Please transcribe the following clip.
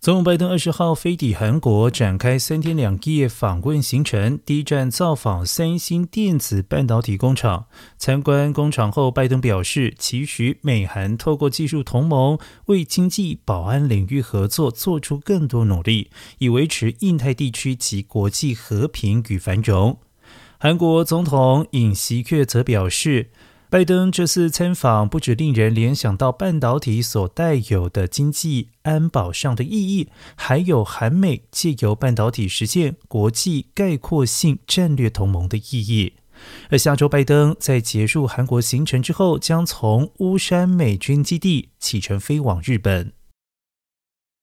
总统拜登二十号飞抵韩国，展开三天两夜访问行程。第一站造访三星电子半导体工厂。参观工厂后，拜登表示，期许美韩透过技术同盟，为经济、保安领域合作做出更多努力，以维持印太地区及国际和平与繁荣。韩国总统尹锡悦则表示。拜登这次参访不止令人联想到半导体所带有的经济安保上的意义，还有韩美借由半导体实现国际概括性战略同盟的意义。而下周，拜登在结束韩国行程之后，将从乌山美军基地启程飞往日本。